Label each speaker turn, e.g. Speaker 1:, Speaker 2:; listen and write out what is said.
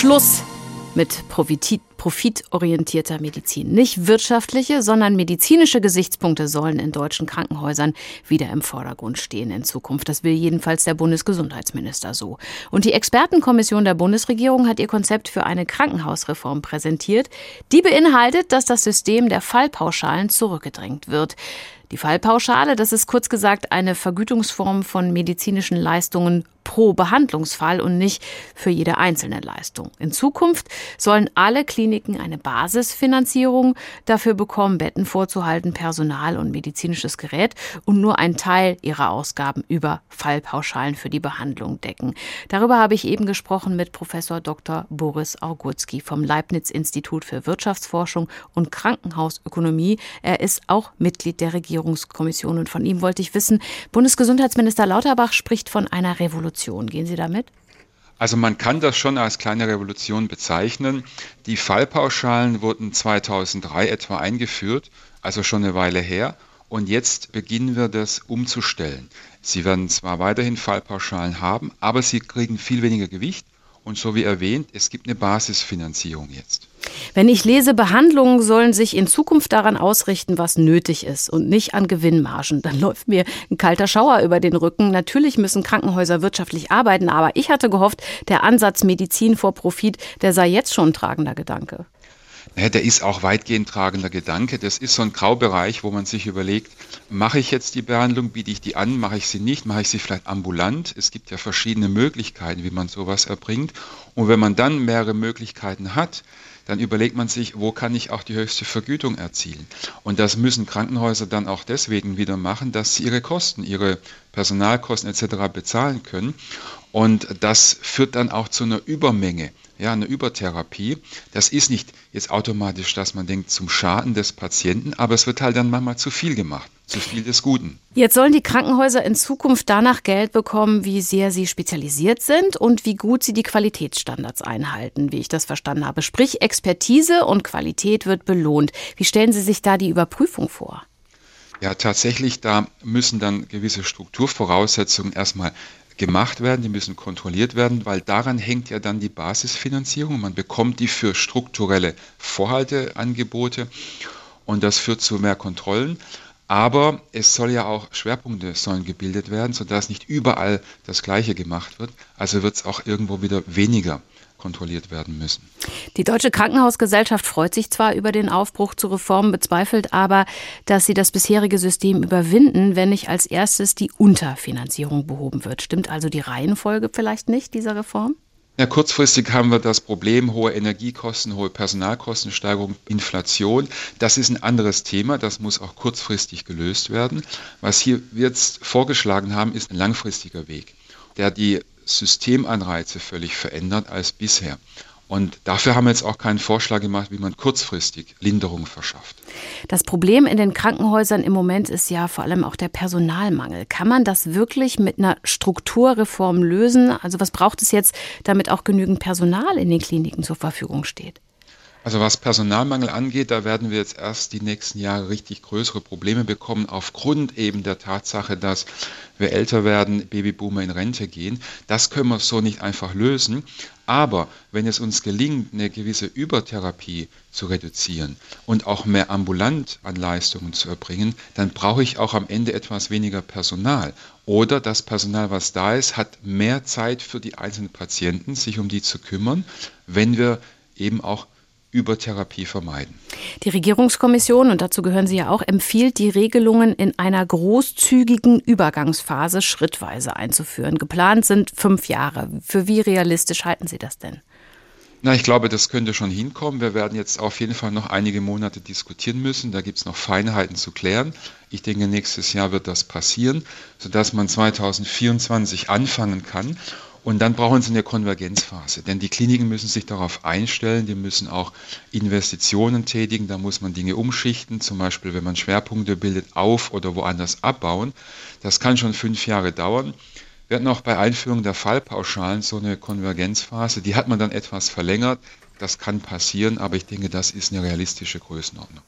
Speaker 1: Schluss mit Profitit profitorientierter Medizin. Nicht wirtschaftliche, sondern medizinische Gesichtspunkte sollen in deutschen Krankenhäusern wieder im Vordergrund stehen in Zukunft. Das will jedenfalls der Bundesgesundheitsminister so. Und die Expertenkommission der Bundesregierung hat ihr Konzept für eine Krankenhausreform präsentiert. Die beinhaltet, dass das System der Fallpauschalen zurückgedrängt wird. Die Fallpauschale, das ist kurz gesagt eine Vergütungsform von medizinischen Leistungen pro Behandlungsfall und nicht für jede einzelne Leistung. In Zukunft sollen alle Kliniken eine Basisfinanzierung dafür bekommen, Betten vorzuhalten, Personal und medizinisches Gerät und nur einen Teil ihrer Ausgaben über Fallpauschalen für die Behandlung decken. Darüber habe ich eben gesprochen mit Professor Dr. Boris Augutski vom Leibniz Institut für Wirtschaftsforschung und Krankenhausökonomie. Er ist auch Mitglied der Regierungskommission und von ihm wollte ich wissen, Bundesgesundheitsminister Lauterbach spricht von einer Revolution. Gehen Sie damit?
Speaker 2: Also man kann das schon als kleine Revolution bezeichnen. Die Fallpauschalen wurden 2003 etwa eingeführt, also schon eine Weile her. Und jetzt beginnen wir das umzustellen. Sie werden zwar weiterhin Fallpauschalen haben, aber sie kriegen viel weniger Gewicht. Und so wie erwähnt, es gibt eine Basisfinanzierung jetzt.
Speaker 1: Wenn ich lese, Behandlungen sollen sich in Zukunft daran ausrichten, was nötig ist und nicht an Gewinnmargen, dann läuft mir ein kalter Schauer über den Rücken. Natürlich müssen Krankenhäuser wirtschaftlich arbeiten, aber ich hatte gehofft, der Ansatz Medizin vor Profit, der sei jetzt schon ein tragender Gedanke.
Speaker 2: Ja, der ist auch weitgehend tragender Gedanke. Das ist so ein Graubereich, wo man sich überlegt, mache ich jetzt die Behandlung, biete ich die an, mache ich sie nicht, mache ich sie vielleicht ambulant. Es gibt ja verschiedene Möglichkeiten, wie man sowas erbringt. Und wenn man dann mehrere Möglichkeiten hat, dann überlegt man sich, wo kann ich auch die höchste Vergütung erzielen. Und das müssen Krankenhäuser dann auch deswegen wieder machen, dass sie ihre Kosten, ihre Personalkosten etc. bezahlen können. Und das führt dann auch zu einer Übermenge ja, eine Übertherapie. Das ist nicht jetzt automatisch, dass man denkt, zum Schaden des Patienten, aber es wird halt dann manchmal zu viel gemacht, zu viel des Guten.
Speaker 1: Jetzt sollen die Krankenhäuser in Zukunft danach Geld bekommen, wie sehr sie spezialisiert sind und wie gut sie die Qualitätsstandards einhalten, wie ich das verstanden habe. Sprich, Expertise und Qualität wird belohnt. Wie stellen Sie sich da die Überprüfung vor?
Speaker 2: Ja, tatsächlich, da müssen dann gewisse Strukturvoraussetzungen erstmal gemacht werden, die müssen kontrolliert werden, weil daran hängt ja dann die Basisfinanzierung. Man bekommt die für strukturelle Vorhalteangebote und das führt zu mehr Kontrollen. Aber es soll ja auch Schwerpunkte sollen gebildet werden, sodass nicht überall das Gleiche gemacht wird. Also wird es auch irgendwo wieder weniger kontrolliert werden müssen.
Speaker 1: Die Deutsche Krankenhausgesellschaft freut sich zwar über den Aufbruch zu Reformen, bezweifelt aber, dass sie das bisherige System überwinden, wenn nicht als erstes die Unterfinanzierung behoben wird. Stimmt also die Reihenfolge vielleicht nicht dieser Reform?
Speaker 2: Ja, kurzfristig haben wir das Problem hohe Energiekosten, hohe Personalkostensteigerung, Inflation. Das ist ein anderes Thema, das muss auch kurzfristig gelöst werden. Was hier jetzt vorgeschlagen haben, ist ein langfristiger Weg, der die Systemanreize völlig verändert als bisher. Und dafür haben wir jetzt auch keinen Vorschlag gemacht, wie man kurzfristig Linderung verschafft.
Speaker 1: Das Problem in den Krankenhäusern im Moment ist ja vor allem auch der Personalmangel. Kann man das wirklich mit einer Strukturreform lösen? Also was braucht es jetzt, damit auch genügend Personal in den Kliniken zur Verfügung steht?
Speaker 2: Also was Personalmangel angeht, da werden wir jetzt erst die nächsten Jahre richtig größere Probleme bekommen, aufgrund eben der Tatsache, dass wir älter werden, Babyboomer in Rente gehen. Das können wir so nicht einfach lösen. Aber wenn es uns gelingt, eine gewisse Übertherapie zu reduzieren und auch mehr ambulant an Leistungen zu erbringen, dann brauche ich auch am Ende etwas weniger Personal. Oder das Personal, was da ist, hat mehr Zeit für die einzelnen Patienten, sich um die zu kümmern, wenn wir eben auch Übertherapie vermeiden.
Speaker 1: Die Regierungskommission, und dazu gehören Sie ja auch, empfiehlt, die Regelungen in einer großzügigen Übergangsphase schrittweise einzuführen. Geplant sind fünf Jahre. Für wie realistisch halten Sie das denn?
Speaker 2: Na, ich glaube, das könnte schon hinkommen. Wir werden jetzt auf jeden Fall noch einige Monate diskutieren müssen. Da gibt es noch Feinheiten zu klären. Ich denke, nächstes Jahr wird das passieren, sodass man 2024 anfangen kann. Und dann brauchen sie eine Konvergenzphase, denn die Kliniken müssen sich darauf einstellen, die müssen auch Investitionen tätigen, da muss man Dinge umschichten, zum Beispiel wenn man Schwerpunkte bildet, auf oder woanders abbauen. Das kann schon fünf Jahre dauern. Wir hatten auch bei Einführung der Fallpauschalen so eine Konvergenzphase, die hat man dann etwas verlängert. Das kann passieren, aber ich denke, das ist eine realistische Größenordnung.